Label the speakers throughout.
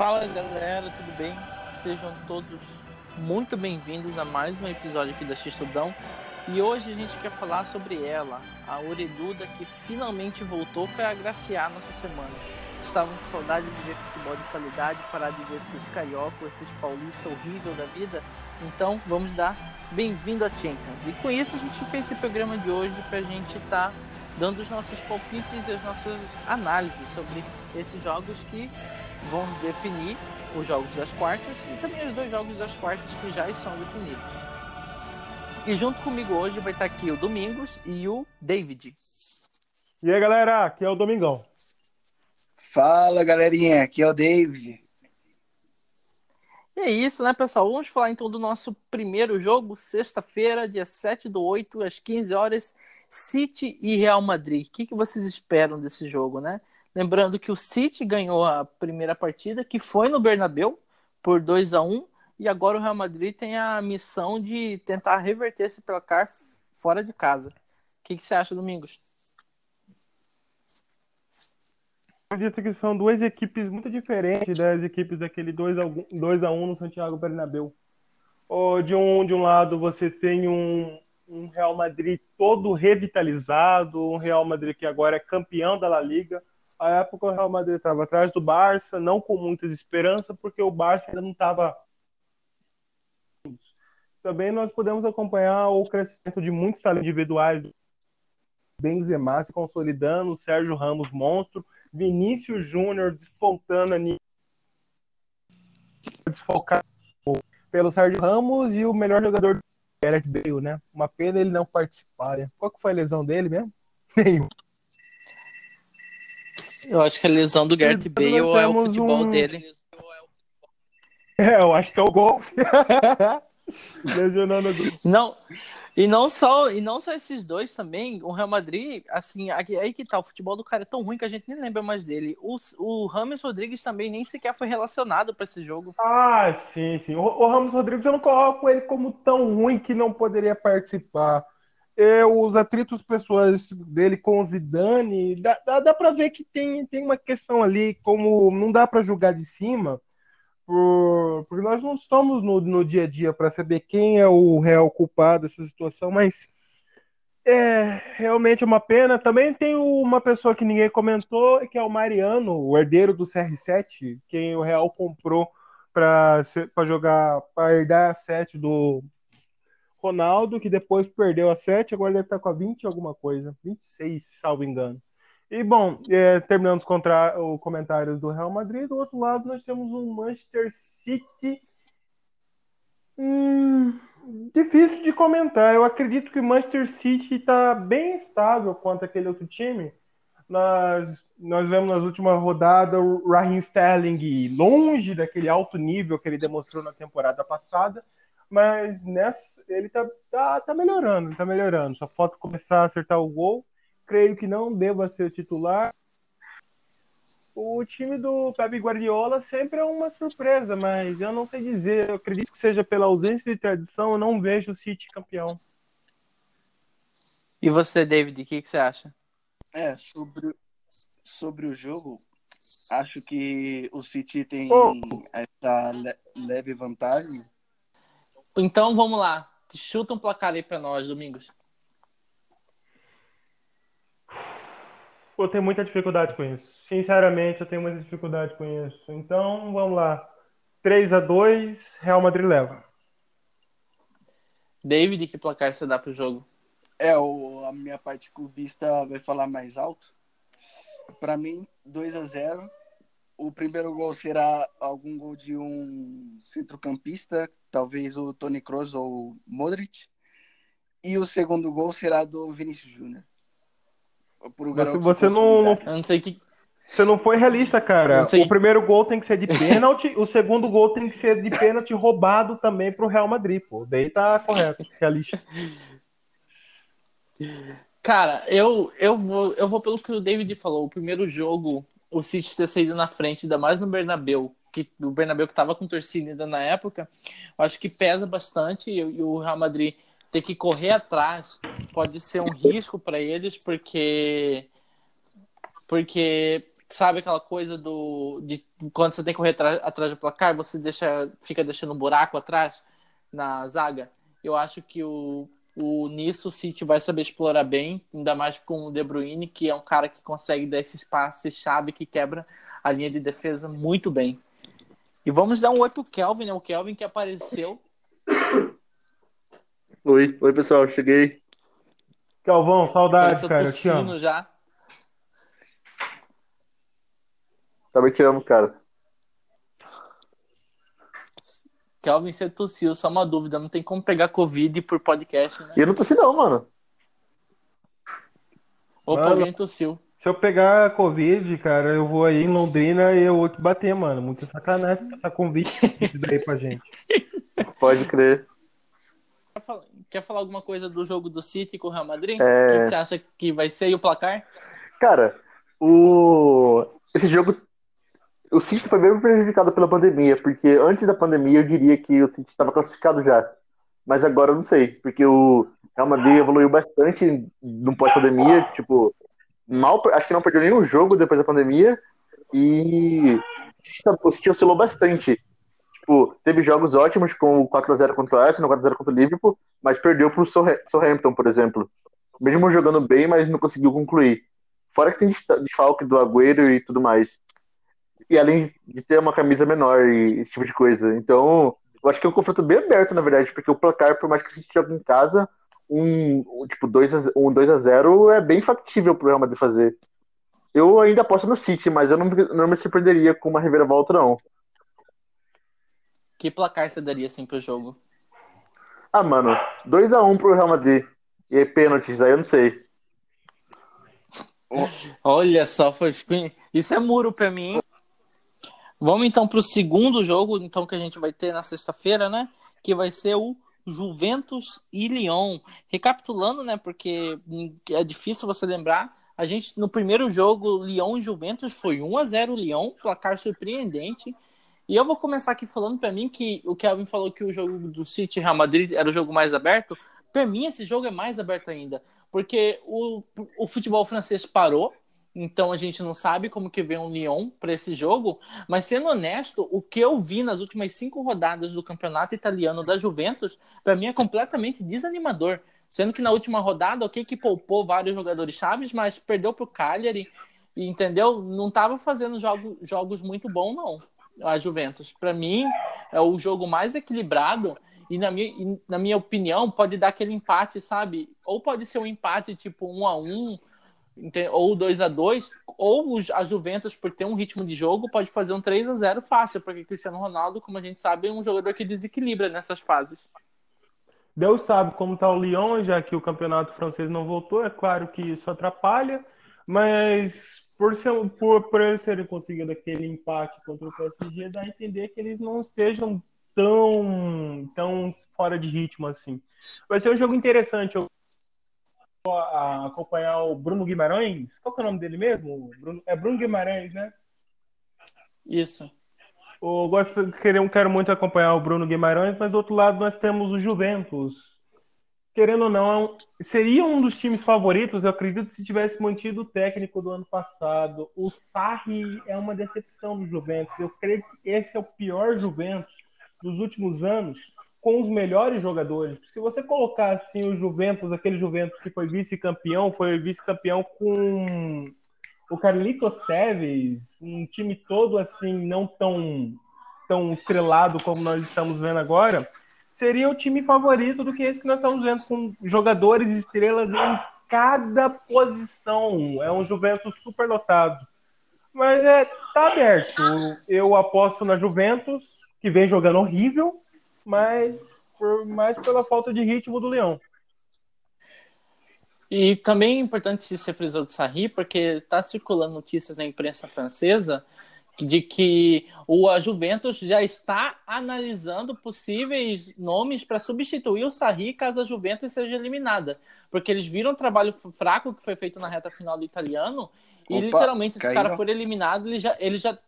Speaker 1: Fala galera, tudo bem? Sejam todos muito bem-vindos a mais um episódio aqui da Xistudão. E hoje a gente quer falar sobre ela, a Oreduda que finalmente voltou para agraciar nossa semana. Estavam com saudade de ver futebol de qualidade, parar de ver esses carioca, esses paulistas horrível da vida. Então vamos dar bem-vindo a Champions. E com isso a gente fez esse programa de hoje para a gente estar tá dando os nossos palpites e as nossas análises sobre esses jogos que vão definir os jogos das quartas e também os dois jogos das quartas que já estão definidos. E junto comigo hoje vai estar aqui o Domingos e o David.
Speaker 2: E aí galera, aqui é o Domingão.
Speaker 3: Fala galerinha, aqui é o David.
Speaker 1: E é isso, né, pessoal? Vamos falar então do nosso primeiro jogo, sexta-feira, dia 7 do 8, às 15 horas, City e Real Madrid. O que, que vocês esperam desse jogo, né? Lembrando que o City ganhou a primeira partida, que foi no Bernabéu, por 2 a 1 e agora o Real Madrid tem a missão de tentar reverter esse placar fora de casa. O que, que você acha, Domingos?
Speaker 2: acredito que são duas equipes muito diferentes das equipes daquele 2 a 2 a 1 no Santiago Bernabéu. De um de um lado você tem um, um Real Madrid todo revitalizado, um Real Madrid que agora é campeão da La Liga, a época o Real Madrid estava atrás do Barça, não com muitas esperanças, porque o Barça ainda não estava. Também nós podemos acompanhar o crescimento de muitos talentos individuais. Benzema se consolidando, Sérgio Ramos monstro, Vinícius Júnior despontando ali, desfocado pelo Sérgio Ramos e o melhor jogador do Gareth Bale, né? Uma pena ele não participar. Né? Qual que foi a lesão dele mesmo? Nenhum.
Speaker 1: Eu acho que a lesão do Gareth Bale é o futebol um... dele.
Speaker 2: É, eu acho que é o golfe. Lesionando
Speaker 1: Não, e não só e não só esses dois também, o Real Madrid, assim, aqui, aí que tá, o futebol do cara é tão ruim que a gente nem lembra mais dele. O, o Ramos Rodrigues também nem sequer foi relacionado para esse jogo.
Speaker 2: Ah, sim, sim. O, o Ramos Rodrigues eu não coloco ele como tão ruim que não poderia participar é, os atritos pessoais dele com o Zidane, dá, dá, dá para ver que tem, tem uma questão ali, como não dá para julgar de cima, por, porque nós não estamos no, no dia a dia para saber quem é o real culpado dessa situação, mas é realmente uma pena. Também tem uma pessoa que ninguém comentou, que é o Mariano, o herdeiro do CR7, quem o Real comprou para jogar, para herdar a 7 do, Ronaldo, que depois perdeu a 7, agora deve estar com a 20 alguma coisa. 26, salvo engano. E, bom, é, terminando os contra... comentários do Real Madrid, do outro lado nós temos um Manchester City. Hum, difícil de comentar. Eu acredito que o Manchester City está bem estável quanto aquele outro time. Nós, nós vemos nas últimas rodadas o Raheem Sterling longe daquele alto nível que ele demonstrou na temporada passada mas nessa ele tá, tá, tá melhorando, tá melhorando. Só falta começar a acertar o gol. Creio que não deva ser o titular. O time do Pep Guardiola sempre é uma surpresa, mas eu não sei dizer. Eu acredito que seja pela ausência de tradição, eu não vejo o City campeão.
Speaker 1: E você, David, o que, que você acha?
Speaker 3: É, sobre, sobre o jogo, acho que o City tem oh. essa leve vantagem
Speaker 1: então vamos lá. Chuta um placar aí pra nós, Domingos.
Speaker 2: Eu tenho muita dificuldade com isso. Sinceramente, eu tenho muita dificuldade com isso. Então, vamos lá. 3 a 2 Real Madrid leva.
Speaker 1: David, que placar você dá pro jogo?
Speaker 3: É, o, a minha parte clubista vai falar mais alto. Para mim, 2 a 0 o primeiro gol será algum gol de um centrocampista, talvez o Tony Kroos ou o Modric. E o segundo gol será do Vinícius Júnior.
Speaker 2: Você, você não, não,
Speaker 1: não sei que
Speaker 2: você não foi realista, cara. O primeiro gol tem que ser de pênalti, o segundo gol tem que ser de pênalti roubado também pro Real Madrid, pô. Daí tá correto, realista.
Speaker 1: Cara, eu, eu, vou, eu vou pelo que o David falou. O primeiro jogo o City ter saído na frente, ainda mais no Bernabéu, que o Bernabéu que estava com torcida ainda na época, eu acho que pesa bastante e, e o Real Madrid ter que correr atrás pode ser um risco para eles, porque porque sabe aquela coisa do de quando você tem que correr atrás do placar, você deixa, fica deixando um buraco atrás na zaga. Eu acho que o, o nisso o City vai saber explorar bem, ainda mais com o De Bruyne, que é um cara que consegue dar esse espaço chave que quebra a linha de defesa muito bem. E vamos dar um oi pro Kelvin, né? O Kelvin que apareceu.
Speaker 4: Oi, oi pessoal, cheguei.
Speaker 2: Calvão, saudade, cara. Eu te amo.
Speaker 1: já.
Speaker 4: Também te amo, cara.
Speaker 1: Kelvin, você tossiu, só uma dúvida. Não tem como pegar Covid por podcast, né?
Speaker 4: Eu não tossi não, mano.
Speaker 1: Opa, mano, alguém tossiu.
Speaker 2: Se eu pegar Covid, cara, eu vou aí em Londrina e eu vou te bater, mano. Muito sacanagem essa convite daí pra gente.
Speaker 4: Pode crer.
Speaker 1: Quer falar, quer falar alguma coisa do jogo do City com o Real Madrid? É... O que você acha que vai ser e o placar?
Speaker 4: Cara, o... esse jogo o City foi bem prejudicado pela pandemia, porque antes da pandemia eu diria que o City estava classificado já. Mas agora eu não sei, porque o Real Madrid evoluiu bastante no pós-pandemia, tipo, mal, acho que não perdeu nenhum jogo depois da pandemia, e o City oscilou bastante. Tipo, teve jogos ótimos com o 4x0 contra o Arsenal, 4x0 contra o Liverpool, mas perdeu pro Southampton, por exemplo. Mesmo jogando bem, mas não conseguiu concluir. Fora que tem desfalque do Agüero e tudo mais. E além de ter uma camisa menor e esse tipo de coisa. Então, eu acho que é um confronto bem aberto, na verdade, porque o placar, por mais que a gente jogue em casa, um, um tipo 2 a, um 2 a 0 é bem factível pro Real Madrid fazer. Eu ainda aposto no City, mas eu não, não me surpreenderia com uma reviravolta, não.
Speaker 1: Que placar você daria assim pro jogo?
Speaker 4: Ah, mano, 2x1 pro Real Madrid. E aí, pênaltis, aí eu não sei.
Speaker 1: Olha só, foi... isso é muro pra mim, hein? Vamos então para o segundo jogo, então que a gente vai ter na sexta-feira, né? Que vai ser o Juventus e Lyon. Recapitulando, né? Porque é difícil você lembrar. A gente no primeiro jogo Lyon e Juventus foi 1 a 0 Lyon, placar surpreendente. E eu vou começar aqui falando para mim que o Kevin falou que o jogo do City Real Madrid era o jogo mais aberto. Para mim esse jogo é mais aberto ainda, porque o, o futebol francês parou então a gente não sabe como que vem o Lyon para esse jogo, mas sendo honesto, o que eu vi nas últimas cinco rodadas do campeonato italiano da Juventus, para mim é completamente desanimador. Sendo que na última rodada, ok, que poupou vários jogadores chaves, mas perdeu para o Cagliari, entendeu? Não estava fazendo jogo, jogos muito bons, não, a Juventus. Para mim, é o jogo mais equilibrado e na minha, na minha opinião, pode dar aquele empate, sabe? Ou pode ser um empate tipo um a um, ou 2 a 2 ou a Juventus, por ter um ritmo de jogo, pode fazer um 3 a 0 fácil, porque Cristiano Ronaldo, como a gente sabe, é um jogador que desequilibra nessas fases.
Speaker 2: Deus sabe como está o Lyon, já que o campeonato francês não voltou, é claro que isso atrapalha, mas por, ser, por, por eles terem conseguido aquele empate contra o PSG, dá a entender que eles não estejam tão, tão fora de ritmo assim. Vai ser um jogo interessante. Eu a acompanhar o Bruno Guimarães. Qual que é o nome dele mesmo? Bruno, é Bruno Guimarães, né?
Speaker 1: Isso.
Speaker 2: Eu gosto, quero, quero muito acompanhar o Bruno Guimarães, mas do outro lado nós temos o Juventus. Querendo ou não, é seria um dos times favoritos, eu acredito, se tivesse mantido o técnico do ano passado. O Sarri é uma decepção do Juventus. Eu creio que esse é o pior Juventus dos últimos anos com os melhores jogadores. Se você colocar assim o Juventus, aquele Juventus que foi vice-campeão, foi vice-campeão com o Carlitos Teves, um time todo assim não tão tão estrelado como nós estamos vendo agora, seria o time favorito do que esse que nós estamos vendo com jogadores estrelas em cada posição. É um Juventus super lotado. Mas é, tá aberto. Eu aposto na Juventus, que vem jogando horrível, mas por mais pela falta de ritmo do Leão.
Speaker 1: E também é importante se você frisou de Sarri, porque está circulando notícias na imprensa francesa de que o a Juventus já está analisando possíveis nomes para substituir o Sarri caso a Juventus seja eliminada, porque eles viram o trabalho fraco que foi feito na reta final do italiano e Opa, literalmente se o cara for eliminado, ele já ele já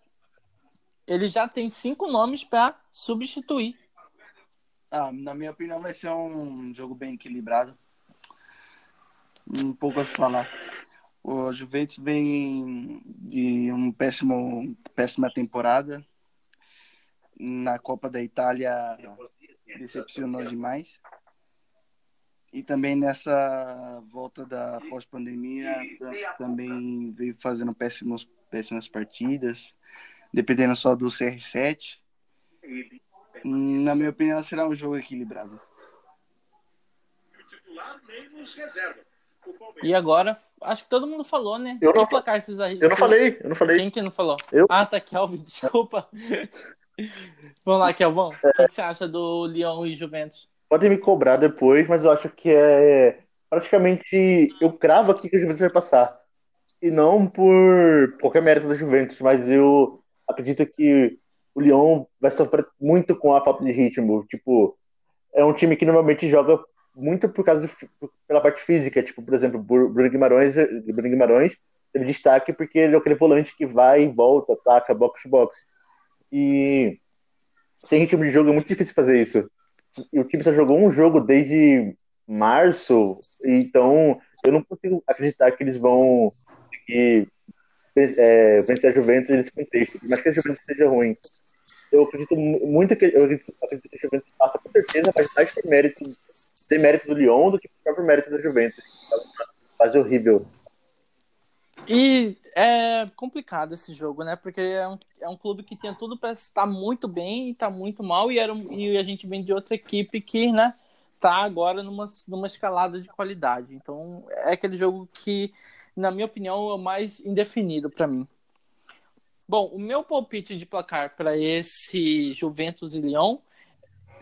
Speaker 1: ele já tem cinco nomes para substituir.
Speaker 3: Ah, na minha opinião, vai ser um jogo bem equilibrado. Um pouco a se falar. O Juventus vem de uma péssimo, péssima temporada. Na Copa da Itália decepcionou demais. E também nessa volta da pós-pandemia também veio fazendo péssimos, péssimas partidas, dependendo só do CR7. Na minha opinião, será um jogo equilibrado.
Speaker 1: E agora, acho que todo mundo falou, né?
Speaker 4: Eu não,
Speaker 1: placar vocês
Speaker 4: eu não falei, eu não falei.
Speaker 1: Quem que não falou?
Speaker 4: Eu.
Speaker 1: Ah, tá, Kelvin, desculpa. Vamos lá, Kelvin. O que, que você acha do Lyon e Juventus?
Speaker 4: Podem me cobrar depois, mas eu acho que é praticamente. Eu cravo aqui que o Juventus vai passar. E não por qualquer mérito da Juventus, mas eu acredito que o Lyon vai sofrer muito com a falta de ritmo. Tipo, é um time que normalmente joga muito por causa pela parte física, tipo, por exemplo, Bruno Guimarães, Bruno Guimarães teve destaque porque ele é aquele volante que vai e volta, ataca, box to box. E sem ritmo de jogo é muito difícil fazer isso. E o time só jogou um jogo desde março, então eu não consigo acreditar que eles vão conseguir é, vencer a Juventus nesse contexto. Mas que a Juventus seja ruim. Eu acredito muito que eu acredito, que a Juventus passa com certeza, mas mais tem mérito tem mérito do Lyon do que o próprio mérito da Juventus. Fase horrível.
Speaker 1: E é complicado esse jogo, né? Porque é um, é um clube que tinha tudo para estar muito bem e tá muito mal, e, era, e a gente vem de outra equipe que, né, tá agora numa, numa escalada de qualidade. Então é aquele jogo que, na minha opinião, é o mais indefinido para mim. Bom, o meu palpite de placar para esse Juventus e Lyon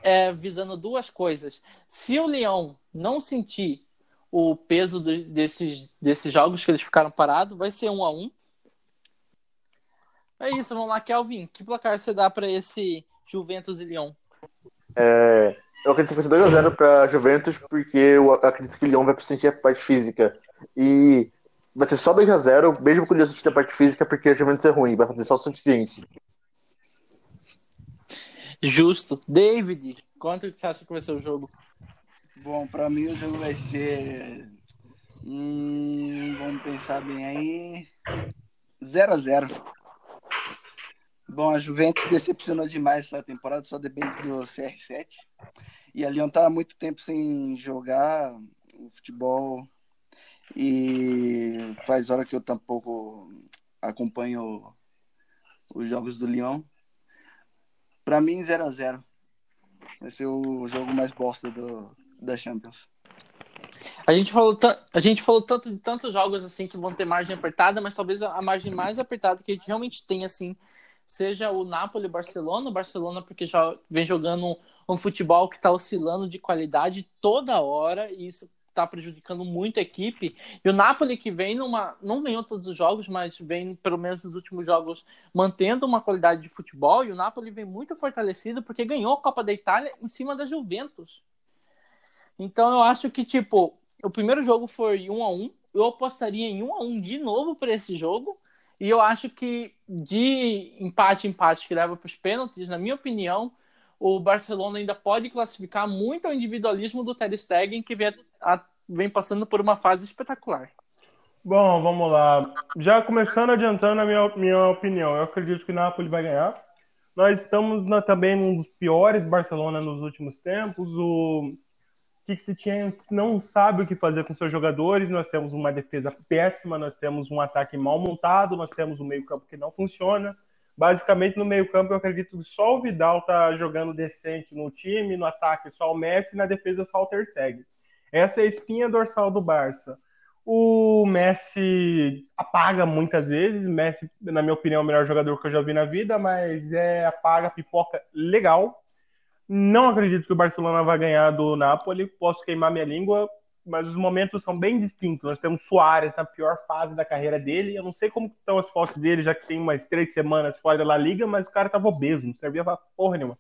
Speaker 1: é, visando duas coisas. Se o Leão não sentir o peso do, desses, desses jogos que eles ficaram parados, vai ser um a um. É isso, vamos lá, Kelvin. Que placar você dá para esse Juventus e Lyon?
Speaker 4: É, eu acredito que vai ser 2x0 para Juventus, porque eu acredito que o Lyon vai sentir a parte física. E vai ser só 2x0, mesmo com o sentir a parte física, porque a Juventus é ruim, vai fazer só o suficiente.
Speaker 1: Justo. David, quanto que você acha que vai ser o jogo?
Speaker 3: Bom, para mim o jogo vai ser. Hum, vamos pensar bem aí. 0 a 0 Bom, a Juventus decepcionou demais essa temporada, só depende do CR7. E a Lyon tá há muito tempo sem jogar o futebol. E faz hora que eu tampouco acompanho os jogos do Lyon. Para mim, 0 a 0 Vai ser o jogo mais bosta do, da Champions.
Speaker 1: A gente, falou a gente falou tanto de tantos jogos assim que vão ter margem apertada, mas talvez a margem mais apertada que a gente realmente tem assim seja o Napoli Barcelona, o Barcelona porque já vem jogando um, um futebol que está oscilando de qualidade toda hora e isso está prejudicando muito a equipe. E o Napoli que vem numa. não ganhou todos os jogos, mas vem, pelo menos nos últimos jogos, mantendo uma qualidade de futebol. E o Napoli vem muito fortalecido porque ganhou a Copa da Itália em cima da Juventus. Então eu acho que, tipo, o primeiro jogo foi 1 a 1 Eu apostaria em 1 a 1 de novo para esse jogo. E eu acho que de empate empate que leva para os pênaltis, na minha opinião, o Barcelona ainda pode classificar muito ao individualismo do Ter Stegen, que vem, a, vem passando por uma fase espetacular.
Speaker 2: Bom, vamos lá. Já começando adiantando a minha, minha opinião, eu acredito que o Napoli vai ganhar. Nós estamos na, também num dos piores Barcelona nos últimos tempos. O se tinha não sabe o que fazer com seus jogadores. Nós temos uma defesa péssima, nós temos um ataque mal montado, nós temos um meio-campo que não funciona basicamente no meio-campo eu acredito que só o Vidal tá jogando decente no time, no ataque só o Messi, na defesa só o Ter Stegen. Essa é a espinha dorsal do Barça. O Messi apaga muitas vezes, Messi, na minha opinião, é o melhor jogador que eu já vi na vida, mas é apaga pipoca legal. Não acredito que o Barcelona vai ganhar do Napoli, posso queimar minha língua, mas os momentos são bem distintos. Nós temos Soares na pior fase da carreira dele. Eu não sei como estão as fotos dele, já que tem umas três semanas fora da La Liga, mas o cara tava obeso, não servia pra porra nenhuma.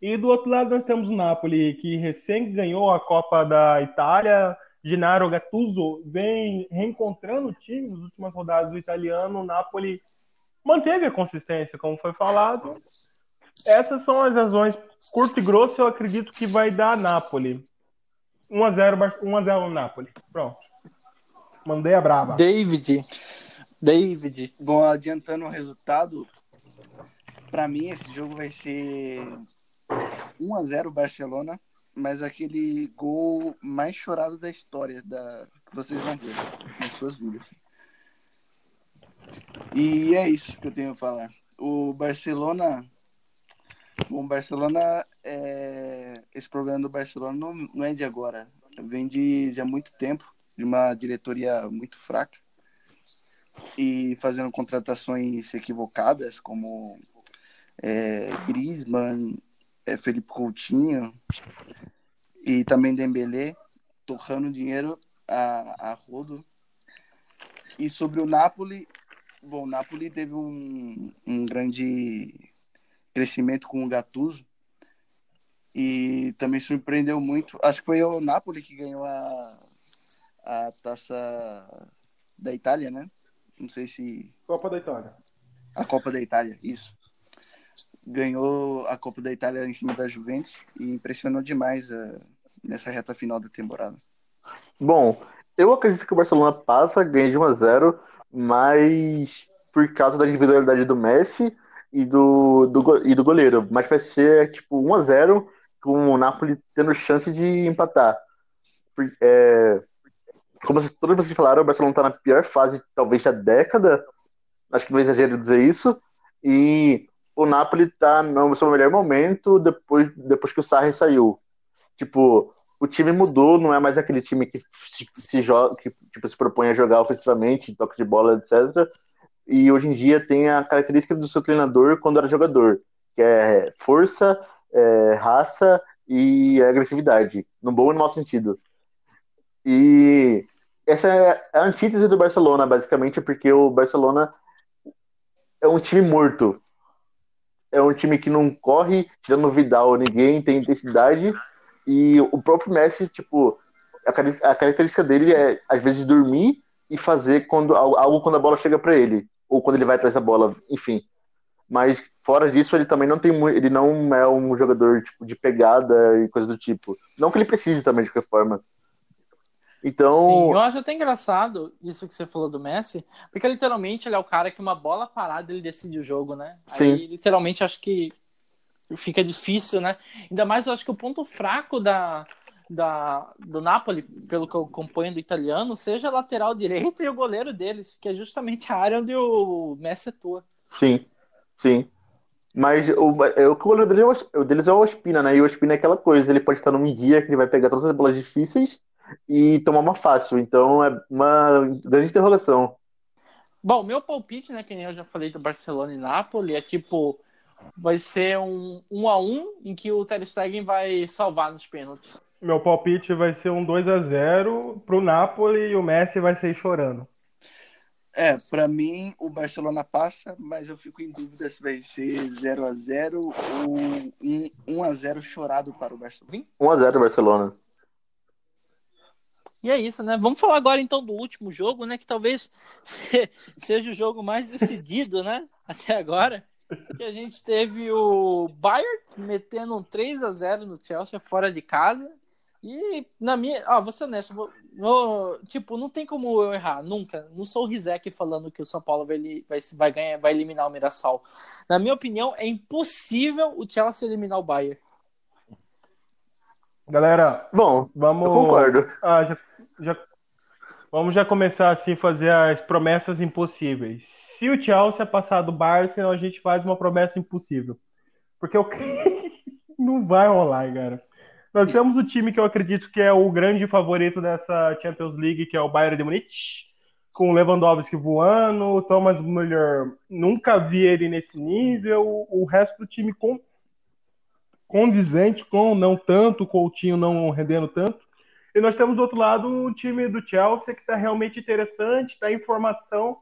Speaker 2: E do outro lado nós temos o Napoli, que recém ganhou a Copa da Itália. Gennaro Gattuso vem reencontrando o time nas últimas rodadas do italiano. O Napoli manteve a consistência, como foi falado. Essas são as razões curto e grosso, eu acredito que vai dar Napoli. 1x0 1x0 Napoli. Pronto. Mandei a braba.
Speaker 1: David. David.
Speaker 3: Bom, adiantando o resultado, para mim esse jogo vai ser 1 a 0 Barcelona, mas aquele gol mais chorado da história da que vocês vão ver nas suas vidas. E é isso que eu tenho a falar. O Barcelona o Barcelona é... esse problema do Barcelona não, não é de agora, vem de já muito tempo, de uma diretoria muito fraca e fazendo contratações equivocadas, como é, Griezmann, é, Felipe Coutinho e também Dembélé, torrando dinheiro a, a rodo. E sobre o Napoli, bom, o Napoli teve um, um grande crescimento com o Gattuso e também surpreendeu muito. Acho que foi o Napoli que ganhou a, a taça da Itália, né? Não sei se.
Speaker 2: Copa da Itália.
Speaker 3: A Copa da Itália, isso. Ganhou a Copa da Itália em cima da Juventus e impressionou demais uh, nessa reta final da temporada.
Speaker 4: Bom, eu acredito que o Barcelona passa, ganha de 1 a 0 mas por causa da individualidade do Messi e do, do, e do goleiro. Mas vai ser tipo 1 a 0 com o Napoli tendo chance de empatar. É, como todos vocês falaram, o Barcelona está na pior fase, talvez, da década. Acho que não é exagero dizer isso. E o Napoli está no seu melhor momento depois, depois que o Sarri saiu. Tipo, o time mudou, não é mais aquele time que se, se joga, que tipo, se propõe a jogar ofensivamente, toque de bola, etc. E hoje em dia tem a característica do seu treinador quando era jogador, que é força, é, raça e agressividade, no bom e no mau sentido. E essa é a antítese do Barcelona, basicamente, porque o Barcelona é um time morto. É um time que não corre, tirando o Vidal, ninguém tem intensidade. E o próprio Messi, tipo, a, característica dele é, às vezes, dormir e fazer quando, algo quando a bola chega para ele. Ou quando ele vai atrás da bola, enfim. Mas fora disso, ele também não tem ele não é um jogador tipo, de pegada e coisa do tipo. Não que ele precise também de qualquer forma. Então.
Speaker 1: Sim, eu acho até engraçado isso que você falou do Messi, porque literalmente ele é o cara que uma bola parada ele decide o jogo, né?
Speaker 4: Sim.
Speaker 1: Aí, literalmente, acho que fica difícil, né? Ainda mais eu acho que o ponto fraco da, da, do Napoli, pelo que eu acompanho do italiano, seja a lateral direito e o goleiro deles, que é justamente a área onde o Messi atua.
Speaker 4: Sim, sim. Mas o, é, o goleiro deles é o, deles é o Ospina, né? E o Ospina é aquela coisa, ele pode estar num dia que ele vai pegar todas as bolas difíceis e tomar uma fácil. Então é uma grande interrogação.
Speaker 1: Bom, meu palpite, né, que nem eu já falei do Barcelona e Napoli, é tipo vai ser um 1 um a 1 em que o Ter Stegen vai salvar nos pênaltis.
Speaker 2: Meu palpite vai ser um 2 a 0 pro Napoli e o Messi vai sair chorando.
Speaker 3: É, para mim o Barcelona passa, mas eu fico em dúvida se vai ser 0 a 0 ou 1 1 a 0 chorado para o Barcelona.
Speaker 4: 1 a 0 Barcelona.
Speaker 1: E é isso, né? Vamos falar agora então do último jogo, né? Que talvez seja o jogo mais decidido, né? Até agora. Que a gente teve o Bayern metendo um 3 a 0 no Chelsea fora de casa. E na minha. Ó, vou ser honesto, vou, vou, tipo, não tem como eu errar, nunca. Não sou o Rizek falando que o São Paulo vai, vai, vai, ganhar, vai eliminar o Mirassol. Na minha opinião, é impossível o Chelsea eliminar o Bayern.
Speaker 2: Galera,
Speaker 4: bom,
Speaker 2: vamos.
Speaker 4: Eu concordo.
Speaker 2: Ah, já já, vamos já começar assim fazer as promessas impossíveis. Se o Chelsea passar do Barça, a gente faz uma promessa impossível. Porque eu não vai rolar, cara. Nós temos o time que eu acredito que é o grande favorito dessa Champions League, que é o Bayern de Munique, com o Lewandowski voando, Thomas Müller, nunca vi ele nesse nível, o resto do time com condizente com não tanto, Coutinho não rendendo tanto. E nós temos do outro lado o time do Chelsea que está realmente interessante, está em formação,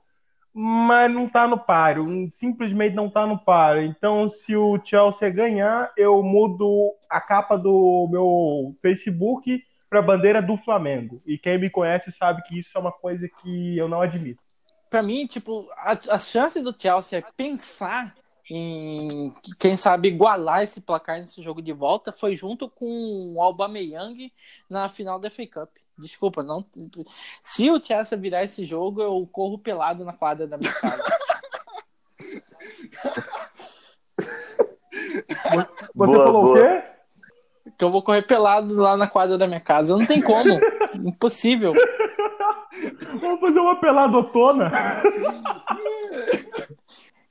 Speaker 2: mas não está no páreo, simplesmente não está no páreo. Então, se o Chelsea ganhar, eu mudo a capa do meu Facebook para a bandeira do Flamengo. E quem me conhece sabe que isso é uma coisa que eu não admito.
Speaker 1: Para mim, tipo, a, a chance do Chelsea é pensar em, quem sabe, igualar esse placar nesse jogo de volta foi junto com o Aubameyang na final da FA Cup. Desculpa, não. Se o Chelsea virar esse jogo, eu corro pelado na quadra da minha casa.
Speaker 2: Você boa, falou boa. o quê?
Speaker 1: Que eu vou correr pelado lá na quadra da minha casa. Não tem como. Impossível.
Speaker 2: Vamos fazer uma peladotona.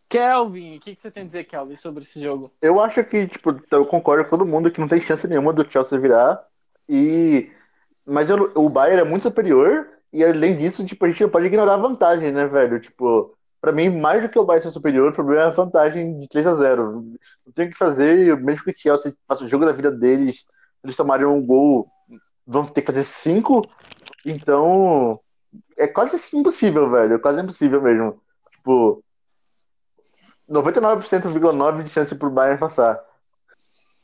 Speaker 1: Kelvin, o que, que, você tem a dizer, Kelvin, sobre esse jogo?
Speaker 4: Eu acho que, tipo, eu concordo com todo mundo que não tem chance nenhuma do Chelsea virar. E. Mas eu, o Bayern é muito superior. E além disso, tipo, a gente não pode ignorar a vantagem, né, velho? Tipo, pra mim, mais do que o Bayern ser superior, o problema é a vantagem de 3 a 0 Não tem o que fazer, mesmo que o Chelsea faça o jogo da vida deles, eles tomarem um gol, vão ter que fazer 5. Então, é quase impossível, velho. É quase impossível mesmo. Tipo, 99,9% de chance pro Bayern passar.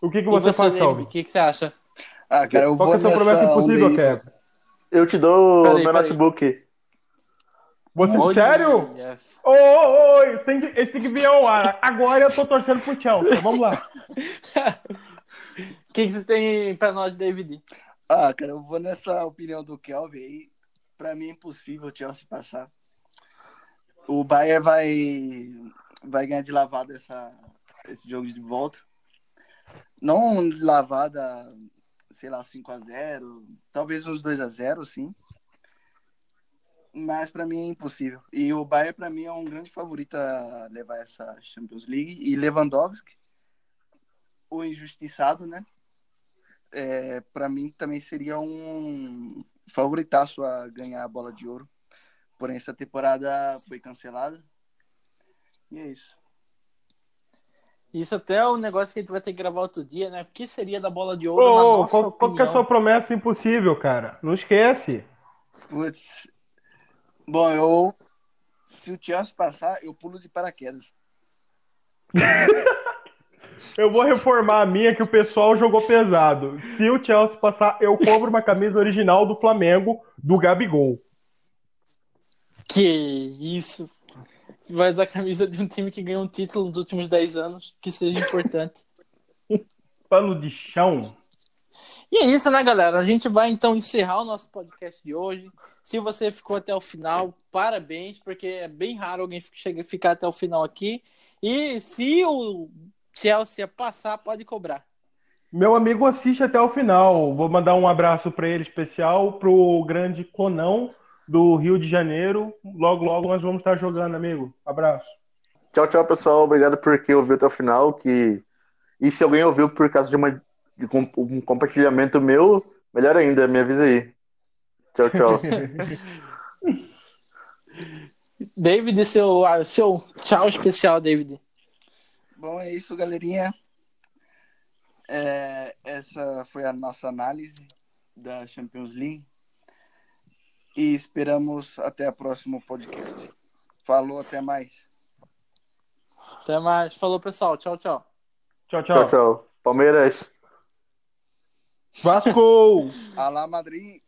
Speaker 2: O que, que você, você faz, Calvin?
Speaker 1: O que, que você acha?
Speaker 3: Ah, cara, eu
Speaker 2: Qual
Speaker 3: vou
Speaker 2: que é a sua promessa impossível, Kevin?
Speaker 4: Eu te dou peraí, meu peraí. notebook.
Speaker 2: Você, Oi, sério? Yes. Ô, ô, ô, esse tem, que, esse tem que vir ao ar. Agora eu tô torcendo pro Chelsea. Vamos lá.
Speaker 1: O que, que você tem pra nós, David?
Speaker 3: Ah, cara, eu vou nessa opinião do Kelvin aí. Pra mim é impossível o Chelsea passar. O Bayern vai, vai ganhar de lavada essa, esse jogo de volta. Não de lavada, sei lá, 5 a 0 talvez uns 2 a 0 sim. Mas para mim é impossível. E o Bayern, para mim, é um grande favorito a levar essa Champions League. E Lewandowski, o injustiçado, né? É, para mim também seria um favoritaço a ganhar a bola de ouro. Porém, essa temporada foi cancelada. E é isso.
Speaker 1: Isso até é um negócio que a gente vai ter que gravar outro dia, né? O que seria da bola de ouro
Speaker 2: oh, na nossa qual, opinião? Qual que é a sua promessa impossível, cara? Não esquece.
Speaker 3: Putz. Bom, eu... Se o Chelsea passar, eu pulo de paraquedas.
Speaker 2: eu vou reformar a minha que o pessoal jogou pesado. Se o Chelsea passar, eu compro uma camisa original do Flamengo, do Gabigol.
Speaker 1: Que isso. Vai usar a camisa de um time que ganhou um título nos últimos 10 anos, que seja importante.
Speaker 2: Pano de chão.
Speaker 1: E é isso, né, galera? A gente vai então encerrar o nosso podcast de hoje. Se você ficou até o final, parabéns, porque é bem raro alguém ficar até o final aqui. E se o Chelsea passar, pode cobrar.
Speaker 2: Meu amigo assiste até o final. Vou mandar um abraço para ele especial, pro grande Conão do Rio de Janeiro. Logo, logo nós vamos estar jogando, amigo. Abraço.
Speaker 4: Tchau, tchau, pessoal. Obrigado por quem ouviu até o final. Que... E se alguém ouviu por causa de, uma... de um compartilhamento meu, melhor ainda, me avisa aí. Tchau, tchau.
Speaker 1: David, seu, seu tchau especial, David.
Speaker 3: Bom, é isso, galerinha. É, essa foi a nossa análise da Champions League e esperamos até o próximo podcast. Falou, até mais.
Speaker 1: Até mais. Falou, pessoal. Tchau, tchau.
Speaker 2: Tchau, tchau.
Speaker 4: Tchau, tchau. Palmeiras.
Speaker 2: Vasco!
Speaker 3: Alá, Madrid.